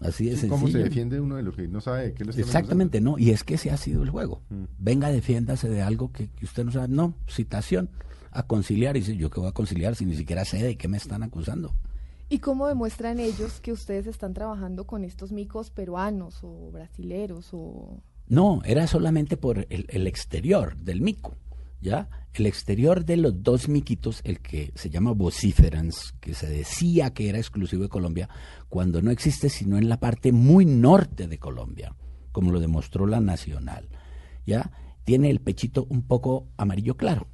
Así de Sí, ¿Cómo se sencillo. defiende uno de lo que no sabe de qué lo están Exactamente, no. Y es que ese ha sido el juego. Mm. Venga, defiéndase de algo que, que usted no sabe. No, citación a conciliar. Y dice, ¿yo qué voy a conciliar si ni siquiera sé de qué me están acusando? ¿Y cómo demuestran ellos que ustedes están trabajando con estos micos peruanos o brasileros o No, era solamente por el, el exterior del mico, ¿ya? El exterior de los dos miquitos, el que se llama vociferans, que se decía que era exclusivo de Colombia, cuando no existe sino en la parte muy norte de Colombia, como lo demostró la Nacional, ¿ya? Tiene el pechito un poco amarillo claro.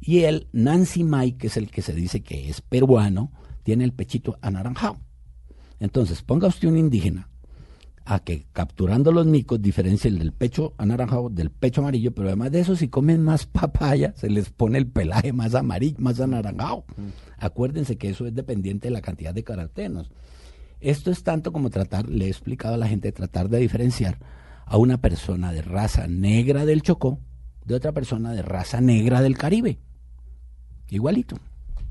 Y el Nancy Mike, que es el que se dice que es peruano, tiene el pechito anaranjado. Entonces, ponga usted un indígena a que capturando los micos diferencia el del pecho anaranjado del pecho amarillo, pero además de eso, si comen más papaya, se les pone el pelaje más amarillo, más anaranjado. Acuérdense que eso es dependiente de la cantidad de carotenos. Esto es tanto como tratar, le he explicado a la gente, tratar de diferenciar a una persona de raza negra del Chocó de otra persona de raza negra del Caribe. Igualito.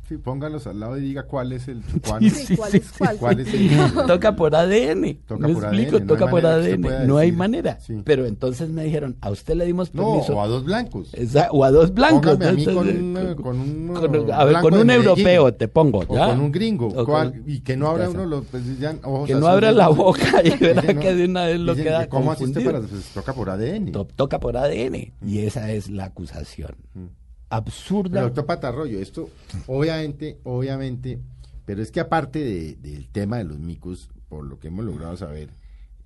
Sí, póngalos al lado y diga cuál es el. Sí, ¿cuál es cuál? ¿Cuál es el toca por ADN. Toca ¿Me por explico? ADN, no toca hay por ADN. No hay manera. Sí. Pero entonces me dijeron, a usted le dimos No, permiso. o a dos blancos. Esa- o a dos blancos. Póngame a mí Entonces, con un, con un, con- a ver, con un europeo te pongo, O con un gringo. O ¿cuál? con- y que no abra uno los. Pues, ya, ojos Que no abra la boca y verá no, que de una vez lo queda que ¿Cómo asiste para.? Pues, toca por ADN. To- Toca por ADN. Y esa es la acusación. Absurda. Pero doctor Patarroyo, esto obviamente, obviamente, pero es que aparte de- del tema de los micos, por lo que hemos logrado saber,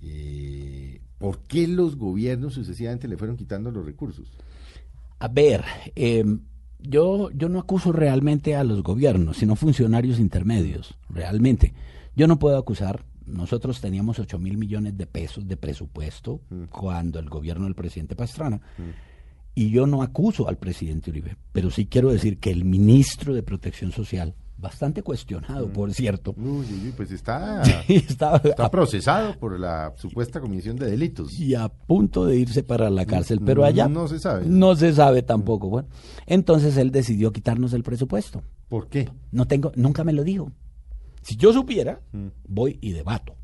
eh, ¿por qué los gobiernos sucesivamente le fueron quitando los recursos? A ver, eh, yo, yo no acuso realmente a los gobiernos, sino funcionarios intermedios, realmente. Yo no puedo acusar, nosotros teníamos 8 mil millones de pesos de presupuesto cuando el gobierno del presidente Pastrana, y yo no acuso al presidente Uribe, pero sí quiero decir que el ministro de Protección Social, bastante cuestionado, por cierto, Uy, uy, pues está, está procesado por la supuesta comisión de delitos. y a punto de irse para la cárcel, pero allá No se sabe. no se sabe tampoco. Bueno, entonces él decidió quitarnos el presupuesto. ¿Por qué? No tengo, nunca me lo dijo. Si yo supiera, Mm. voy y debato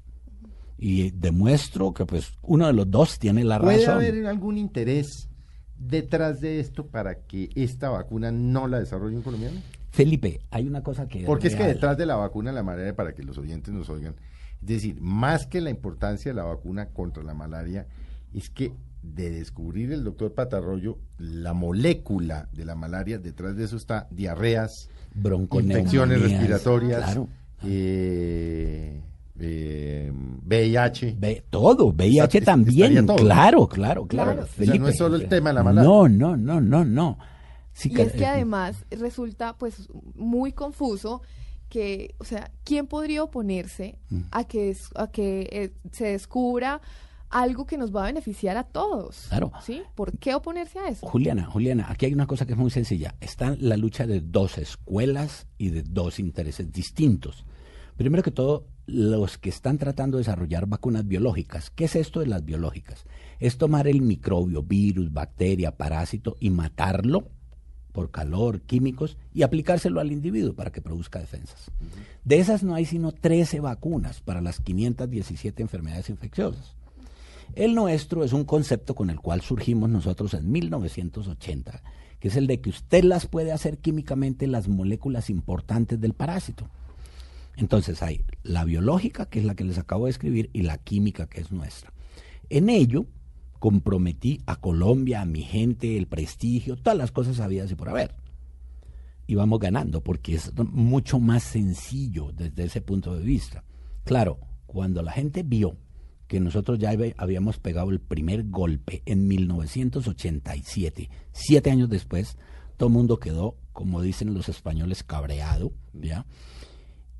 y demuestro que pues uno de los dos tiene la ¿Puede razón. haber algún interés detrás de esto para que esta vacuna no la desarrolle un colombiano? Felipe, hay una cosa que Porque es que real. detrás de la vacuna, la manera para que los oyentes nos oigan, es decir, más que la importancia de la vacuna contra la malaria, es que de descubrir el doctor Patarroyo la molécula de la malaria, detrás de eso está diarreas, infecciones respiratorias, claro. eh, eh, VIH. Ve, todo, VIH Está- también, todo. claro, claro, claro. Claro. O sea, no es solo el tema de la malaria. No, no, no, no, no. Sí, Y que- es que además resulta pues muy confuso que, o sea, ¿quién podría oponerse Mm. a que, es- a que eh, se descubra algo que nos va a beneficiar a todos? Claro. ¿Sí? ¿Por qué oponerse a eso? Juliana, Juliana, aquí hay una cosa que es muy sencilla. Está la lucha de dos escuelas y de dos intereses distintos. Primero que todo, los que están tratando de desarrollar vacunas biológicas. ¿Qué es esto de las biológicas? Es tomar el microbio, virus, bacteria, parásito y matarlo por calor, químicos y aplicárselo al individuo para que produzca defensas. De esas no hay sino 13 vacunas para las 517 enfermedades infecciosas. El nuestro es un concepto con el cual surgimos nosotros en 1980, que es el de que usted las puede hacer químicamente las moléculas importantes del parásito. Entonces hay la biológica, que es la que les acabo de escribir, y la química, que es nuestra. En ello comprometí a Colombia, a mi gente, el prestigio, todas las cosas habidas y por haber. Y vamos ganando, porque es mucho más sencillo desde ese punto de vista. Claro, cuando la gente vio que nosotros ya habíamos pegado el primer golpe en 1987, siete años después, todo el mundo quedó, como dicen los españoles, cabreado, ¿ya?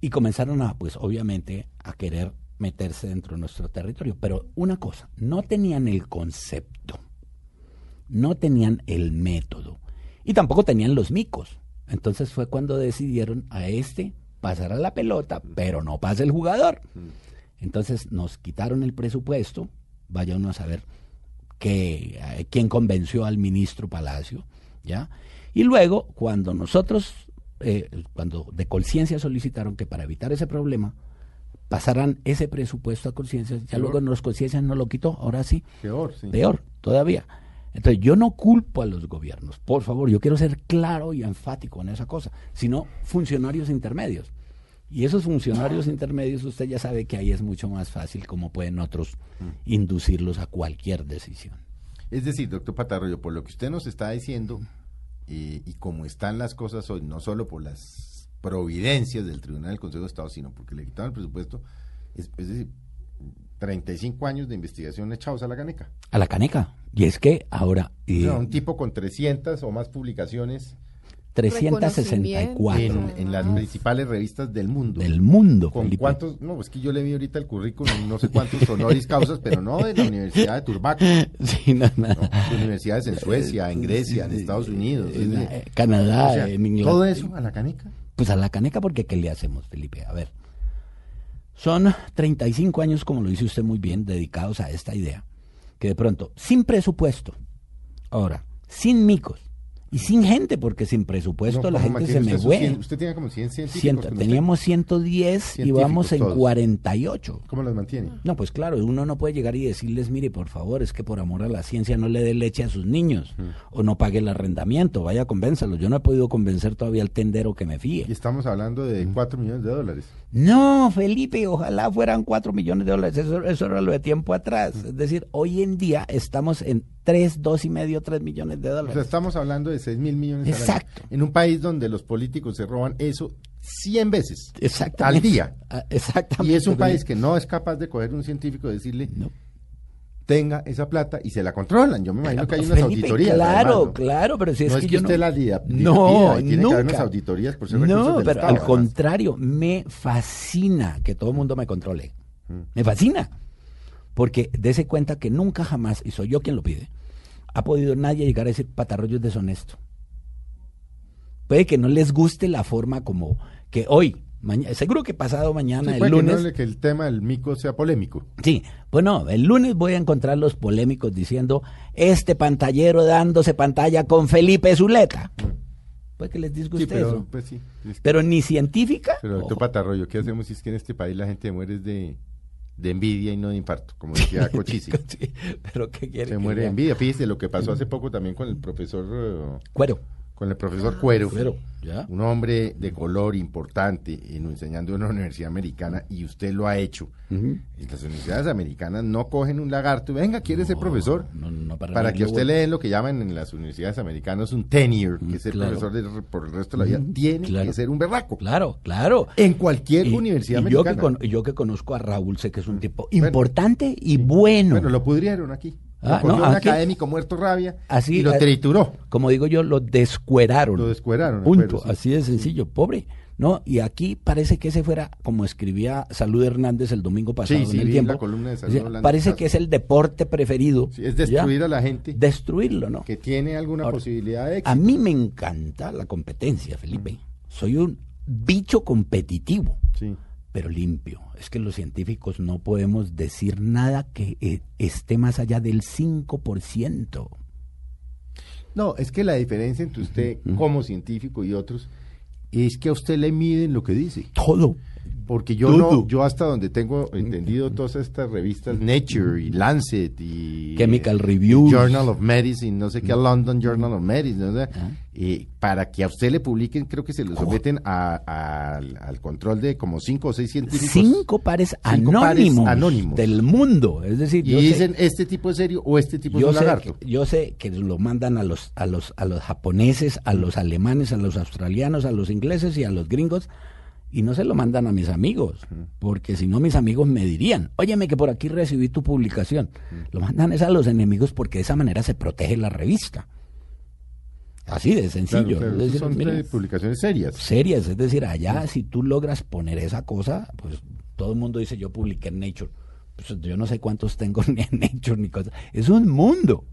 Y comenzaron a, pues obviamente, a querer meterse dentro de nuestro territorio. Pero una cosa, no tenían el concepto, no tenían el método y tampoco tenían los micos. Entonces fue cuando decidieron a este pasar a la pelota, pero no pasa el jugador. Entonces nos quitaron el presupuesto, vaya uno a saber que, eh, quién convenció al ministro Palacio, ¿ya? Y luego, cuando nosotros, eh, cuando de conciencia solicitaron que para evitar ese problema, pasaran ese presupuesto a conciencia, ya luego en los conciencias no lo quitó, ahora sí, Peor, sí. peor todavía. Entonces yo no culpo a los gobiernos, por favor, yo quiero ser claro y enfático en esa cosa, sino funcionarios intermedios. Y esos funcionarios intermedios, usted ya sabe que ahí es mucho más fácil como pueden otros inducirlos a cualquier decisión. Es decir, doctor Patarroyo, por lo que usted nos está diciendo eh, y como están las cosas hoy, no solo por las providencias del Tribunal del Consejo de Estado, sino porque le quitaron el presupuesto, es, es decir, 35 años de investigación echados a la caneca. A la caneca. Y es que ahora... O eh, sea, un tipo con 300 o más publicaciones 364 en, en las principales revistas del mundo. del mundo. ¿Con Felipe. cuántos? No, es que yo le vi ahorita el currículum, no sé cuántos honoris causas, pero no de la Universidad de Turbaco, Sí, no, no. ¿no? de universidades en Suecia, en Grecia, en Estados Unidos. En Canadá, o sea, en Inglaterra. todo eso a la caneca. Pues a la caneca, porque ¿qué le hacemos, Felipe? A ver, son 35 años, como lo dice usted muy bien, dedicados a esta idea, que de pronto, sin presupuesto, ahora, sin micos y sin gente, porque sin presupuesto No, la ¿cómo gente se me fue. cien- Usted tiene como 100 científicos. Ciento- teníamos 110 y vamos en todos. 48. ¿Cómo los mantiene? No, pues claro, uno no puede llegar y decirles, mire, por favor, es que por amor a la ciencia no le dé leche a sus niños o no pague el arrendamiento, vaya, convénzalos. Yo no he podido convencer todavía al tendero que me fíe. Y estamos hablando de 4 millones de dólares. No, Felipe, ojalá fueran 4 millones de dólares, eso, eso era lo de tiempo atrás. Es decir, hoy en día estamos en 3, 2 y medio, 3 millones de O sea, dólares. estamos hablando de 6 mil millones al año. Exacto. En un país donde los políticos se roban eso 100 veces Exactamente. al día. Ah, Exactamente. Y es un país que no es capaz de coger un científico y decirle, No. Tenga esa plata y se la controlan. Yo me imagino que hay unas Felipe, auditorías. Claro, además, ¿no? claro, pero si es no que, es que yo usted no... la diga, No, tiene que haber unas auditorías por ser No, pero Estado, al además. contrario, me fascina que todo el mundo me controle. Mm. Me fascina. Porque dése cuenta que nunca jamás, y soy yo quien lo pide, ha podido nadie llegar a decir patarroyo es deshonesto. Puede que no les guste la forma como que hoy, seguro que pasado mañana, Sí, el puede que, lunes. no que el tema del mico sea polémico. Sí, bueno, el lunes voy a encontrar los polémicos diciendo este pantallero dándose pantalla con Felipe Zuleta. Puede que les disguste Sí, pero, eso. pues sí. Es que- Pero ni científica. pero doctor. Patarroyo, ¿qué hacemos si es que en este país la gente muere de, de envidia y no de infarto? Como decía Cochise. Sí, pero ¿qué quiere Se que muere de envidia. Fíjese lo que pasó hace poco también con el profesor, eh, Cuero. Con el profesor Cuero. Cuero, ya. Un hombre de color importante en, enseñando en una universidad americana y usted lo ha hecho. Y las universidades americanas no cogen un lagarto venga, ¿quiere ser profesor? no, no, para que usted bueno. le den lo que llaman en las universidades americanas un tenure, que es el claro. profesor de- por el resto de la vida, tiene claro. que ser un berraco. Claro, claro. En cualquier Y- universidad y yo que, americana. con- yo que conozco a Raúl, sé que es un tipo Bueno. importante y bueno. Bueno, lo pudrieron aquí. Ah, no, un aquí- académico muerto rabia Así, y lo eh, trituró. Como digo yo, lo descueraron. Lo descueraron, Punto. sí. Así de sencillo, pobre. ¿No? Y aquí parece que ese fuera, como escribía Salud Hernández el domingo pasado Sí, sí, en el tiempo. la columna de Salud decía, Hernández parece Caso. que es el deporte preferido. Sí, es destruir ¿ya? a la gente Destruirlo, ¿no? que tiene alguna Ahora, posibilidad de A éxito. mí me encanta la competencia, Felipe. Soy un bicho competitivo, Sí. Pero limpio. Es que los científicos no podemos decir nada que eh, esté más allá del 5%. No, es que la diferencia entre usted como científico y otros es que a usted le miden lo que dice. Todo. Porque yo no, yo hasta donde tengo entendido todas estas revistas, Nature y Lancet y Chemical eh, Reviews. Journal of Medicine, no sé qué, London Journal of Medicine, ¿no? Eh, para que a usted le publiquen, creo que se lo someten a- a- al, al control de como cinco o seis científicos. Cinco pares Cinco pares anónimos, del mundo. Es decir, Y sé- dicen, este tipo es serio o este tipo es yo un sé, lagarto. que, yo sé que lo mandan a los, a los, a los japoneses, a los alemanes, a los australianos, a los ingleses y a los gringos, y no se lo mandan a mis amigos, porque si no mis amigos me dirían, óyeme que por aquí recibí tu publicación. Lo mandan es a los enemigos porque de esa manera se protege la revista. Así de sencillo. Claro, claro, Es decir, son mira, publicaciones serias. serias, es decir, allá si tú logras poner esa cosa, pues todo el mundo dice yo publiqué en Nature. Pues yo no sé cuántos tengo ni en Nature ni cosas. Es un mundo.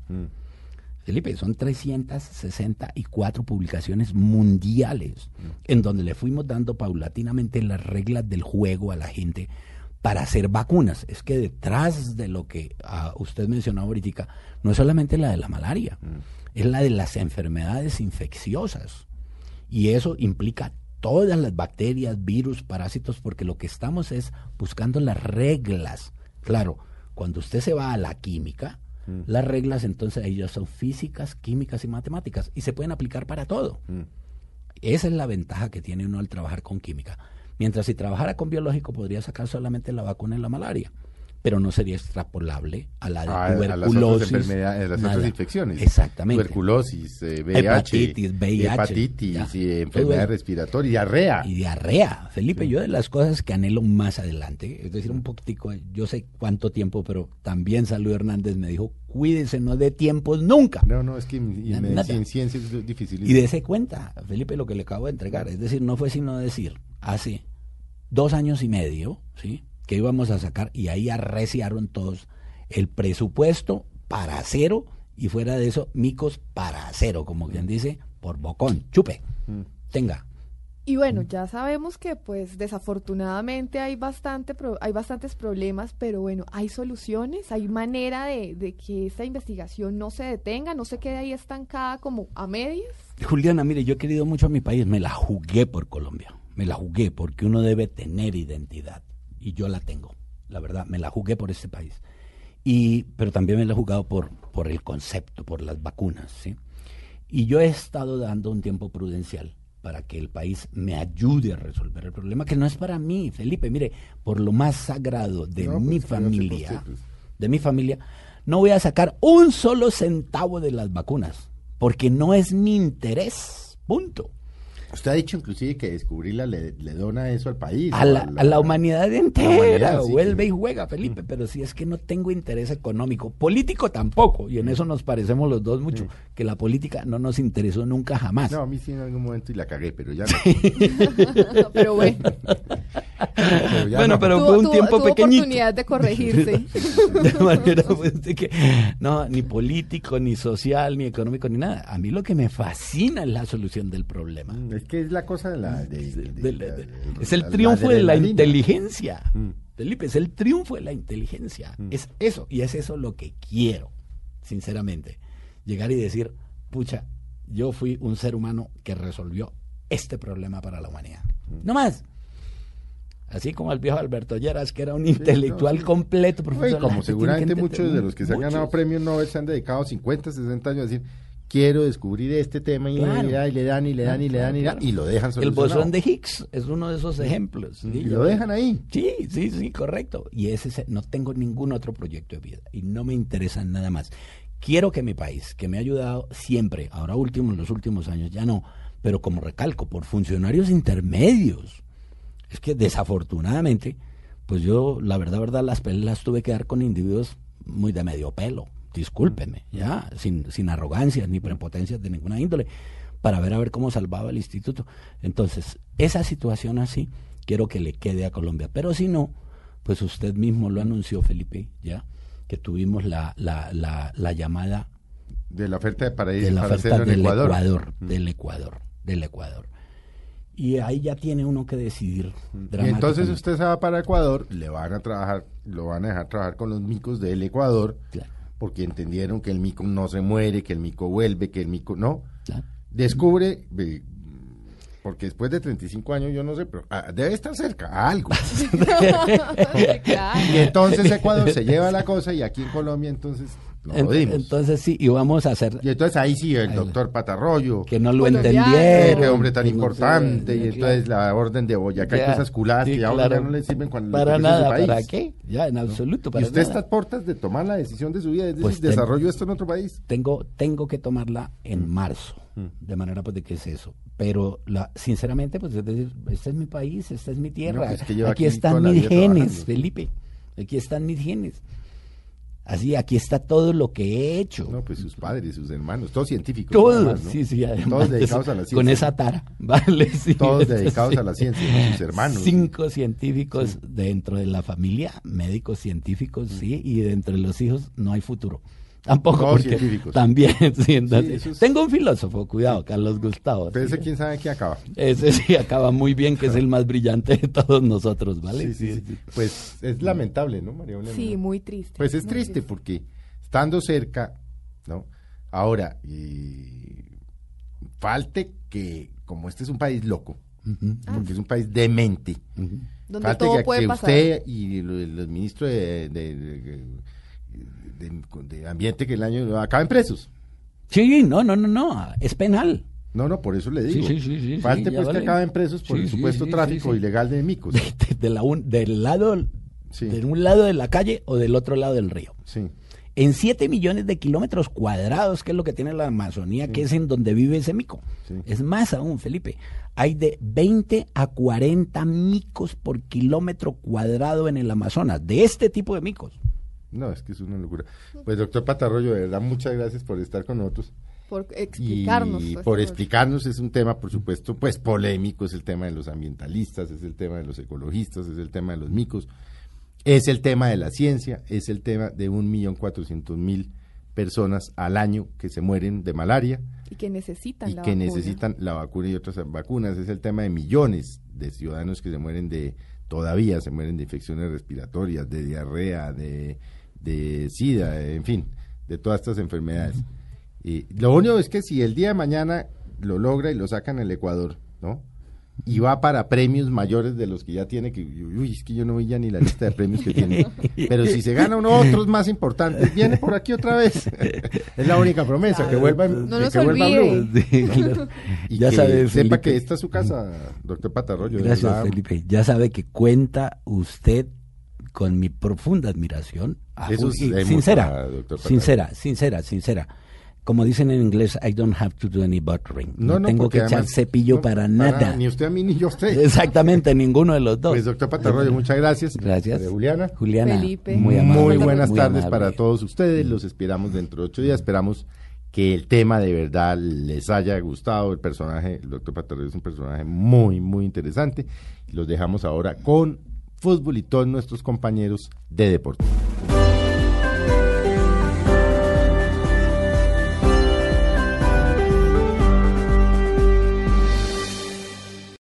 Felipe, son 364 publicaciones mundiales en donde le fuimos dando paulatinamente las reglas del juego a la gente para hacer vacunas. Es que detrás de lo que ah, usted mencionó ahorita, no es solamente la de la malaria, es la de las enfermedades infecciosas. Y eso implica todas las bacterias, virus, parásitos, porque lo que estamos es buscando las reglas. Claro, cuando usted se va a la química, Mm. las reglas entonces ellas son físicas, químicas y matemáticas y se pueden aplicar para todo. Mm. Esa es la ventaja que tiene uno al trabajar con química. Mientras si trabajara con biológico podría sacar solamente la vacuna en la malaria, pero no sería extrapolable a la de Ah, a las otras tuberculosis. a las otras infecciones. Exactamente. Tuberculosis, eh, VIH, Hepatitis, VIH, hepatitis, y eso. respiratorias, diarrea. Y diarrea. Felipe, yo de las cosas que anhelo más adelante, es decir, un poquitico, yo sé cuánto tiempo, pero también Salud Hernández me dijo, cuídese, no de tiempos nunca. No, no, es que en, en ciencia es difícil. Y dése cuenta, Felipe, lo que le acabo de entregar. Es decir, no fue sino decir, hace dos años y medio, ¿sí? Que íbamos a sacar, y ahí arreciaron todos, el presupuesto para cero, y fuera de eso, micos para cero, como quien dice, por bocón, chupe, tenga. Y bueno, ya sabemos que pues desafortunadamente hay bastante pro- hay bastantes problemas, pero bueno, hay soluciones, hay manera de, de que esta investigación no se detenga, no se quede ahí estancada como a medias. Juliana, mire, yo he querido mucho a mi país, me la jugué por Colombia, me la jugué porque uno debe tener identidad y yo la tengo, la verdad, me la jugué por este país. Y, pero también me la he jugado por, por el concepto, por las vacunas, ¿sí? Y yo he estado dando un tiempo prudencial para que el país me ayude a resolver el problema, que no es para mí, Felipe, mire, por lo más sagrado de No, pues, mi familia, de mi familia, no voy a sacar un solo centavo de las vacunas, porque no es mi interés, punto. Usted ha dicho inclusive que descubrirla le, le dona eso al país. A la, a la humanidad entera, humanidad, sí, vuelve sí. y juega, Felipe, pero si es que no tengo interés económico, político tampoco, y en eso nos parecemos los dos mucho, que la política no nos interesó nunca jamás. No, a mí sí en algún momento y la cagué, pero ya no. pero bueno, Pero ya Bueno, no. pero fue un tiempo tuvo pequeñito. oportunidad de corregirse. de manera pues, de que no ni político ni social ni económico ni nada a mí lo que me fascina es la solución del problema Es que es la cosa de la... de- de- De es el la- triunfo de la inteligencia Mm. Felipe es el triunfo de la inteligencia. Es eso y es eso lo que quiero sinceramente llegar y decir pucha yo fui un ser humano que resolvió este problema para la humanidad. No más. Así como el viejo Alberto Lleras, que era un intelectual completo, No, y profesor. la como seguramente muchos de los que se han ganado premios Nobel se han dedicado 50, 60 años a decir, quiero descubrir este tema y, Claro. y le dan y le dan y le dan y, le dan, y lo dejan El bosón de Higgs es uno de esos ejemplos. Y lo dejan ahí. Sí, sí, sí, correcto. Y ese es- no tengo ningún otro proyecto de vida y no me interesa nada más. Quiero que mi país, que me ha ayudado siempre, ahora último, en los últimos años ya no, pero como recalco, por funcionarios intermedios. Es que desafortunadamente, pues yo, la verdad, verdad, las peleas las tuve que dar con individuos muy de medio pelo. Discúlpeme, ya, sin, sin arrogancias ni prepotencias de ninguna índole, para ver a ver cómo salvaba el instituto. Entonces, esa situación así, quiero que le quede a Colombia. Pero si no, pues usted mismo lo anunció, Felipe, ya, que tuvimos la, la, la, la llamada De la oferta de paraíso de la para oferta del Ecuador. Ecuador, del Ecuador, del Ecuador. Y ahí ya tiene uno que decidir. Y entonces usted se va para Ecuador, le van a trabajar, lo van a dejar trabajar con los micos del Ecuador, Claro, porque entendieron que el mico no se muere, que el mico vuelve, que el mico no. claro. Descubre, porque después de 35 años, yo no sé, pero ah, debe estar cerca, a algo. Y entonces Ecuador se lleva la cosa y aquí en Colombia entonces jodimos. entonces sí, y vamos a hacer y entonces ahí sí, el doctor Patarroyo, que no lo Bueno, entendieron. qué hombre tan que no sé, importante, y entonces la orden de Boyacá y Ya, cosas culadas sí, que ahora claro. ya no le sirven cuando Para nada, país. ¿para qué? Ya, en absoluto, Y para usted nada. está a puertas de tomar la decisión de su vida, es decir, Pues ten- desarrollo esto en otro país. tengo, tengo que tomarla en Mm. marzo, de manera pues de que es eso. Pero la, sinceramente, pues es decir, este es mi país, esta es mi tierra, pues, que lleva aquí, aquí están mis genes, trabajando. Felipe, aquí están mis genes. Así, aquí está todo lo que he hecho. No, pues sus padres, sus hermanos, todos científicos. Todos, además, ¿no? sí, sí, además. Todos dedicados a la ciencia. Con esa tara, ¿vale? Sí, Todos dedicados sí. a la ciencia, sus hermanos. Cinco científicos dentro de la familia, médicos científicos, sí, y dentro de los hijos no hay futuro. Tampoco. Todos porque científicos. También, sí, entonces, eso es- Tengo un filósofo, cuidado, Carlos Gustavo. Pero ese quién sabe qué acaba. Ese sí acaba muy bien, que es el más brillante de todos nosotros, ¿vale? Sí, sí, sí. Pues es lamentable, ¿no, María Elena? Sí, muy triste. Pues es triste porque estando cerca, ¿no? Ahora, y falte que, como este es un país loco, porque es un país demente. Donde Falta todo que, puede que pasar. usted y lo- los ministros de, de- de- de- de Ambiente que el año acaben presos. Sí, no, no, no, no, es penal. No, no, por eso le digo. sí, sí, sí, Falte pues vale. que acaben presos por el supuesto tráfico ilegal de micos. De, de la un- del lado, de un lado de la calle o del otro lado del río. Sí. En 7 millones de kilómetros cuadrados, que es lo que tiene la Amazonía, que es en donde vive ese mico. Es más aún, Felipe. Hay de 20 a 40 micos por kilómetro cuadrado en el Amazonas, de este tipo de micos. No, es que es una locura. Pues doctor Patarroyo, de verdad, muchas gracias por estar con nosotros. Por explicarnos. y pues, por explicarnos es un tema, por supuesto, pues polémico, es el tema de los ambientalistas, es el tema de los ecologistas, es el tema de los micos, es el tema de la ciencia, es el tema de un millón cuatrocientos mil personas al año que se mueren de malaria Y que necesitan y la que vacuna. necesitan la vacuna y otras vacunas, es el tema de millones de ciudadanos que se mueren de, todavía se mueren de infecciones respiratorias, de diarrea, de, de sida, en fin, de todas estas enfermedades. Y lo único es que si el día de mañana lo logra y lo sacan al Ecuador, ¿no? Y va para premios mayores de los que ya tiene, que uy, es que yo no vi ya ni la lista de premios que tiene. Pero si se gana uno otros más importantes, viene por aquí otra vez. es la única promesa, que vuelva, No que nos vuelva olvide. Blue. Sí, claro. Y ya que sabe, sepa Felipe. que esta es su casa, doctor Patarroyo. Gracias. Felipe. Ya sabe que cuenta usted con mi profunda admiración. Eso es- es sincera, sincera, sincera, sincera. Como dicen en inglés, I don't have to do any buttering. No, tengo porque que echar además- cepillo no, para nada. Ni usted a mí ni yo a usted. Exactamente, ninguno de los dos. Pues doctor Patarroyo, muchas gracias. Gracias. De Juliana. Juliana, Felipe. muy Muy, amable. buenas muy tardes amable. para todos ustedes. Los esperamos dentro de ocho días. Esperamos que el tema de verdad les haya gustado. El personaje, el doctor Patarroyo es un personaje muy, muy interesante. Los dejamos ahora con fútbol y todos nuestros compañeros de deporte.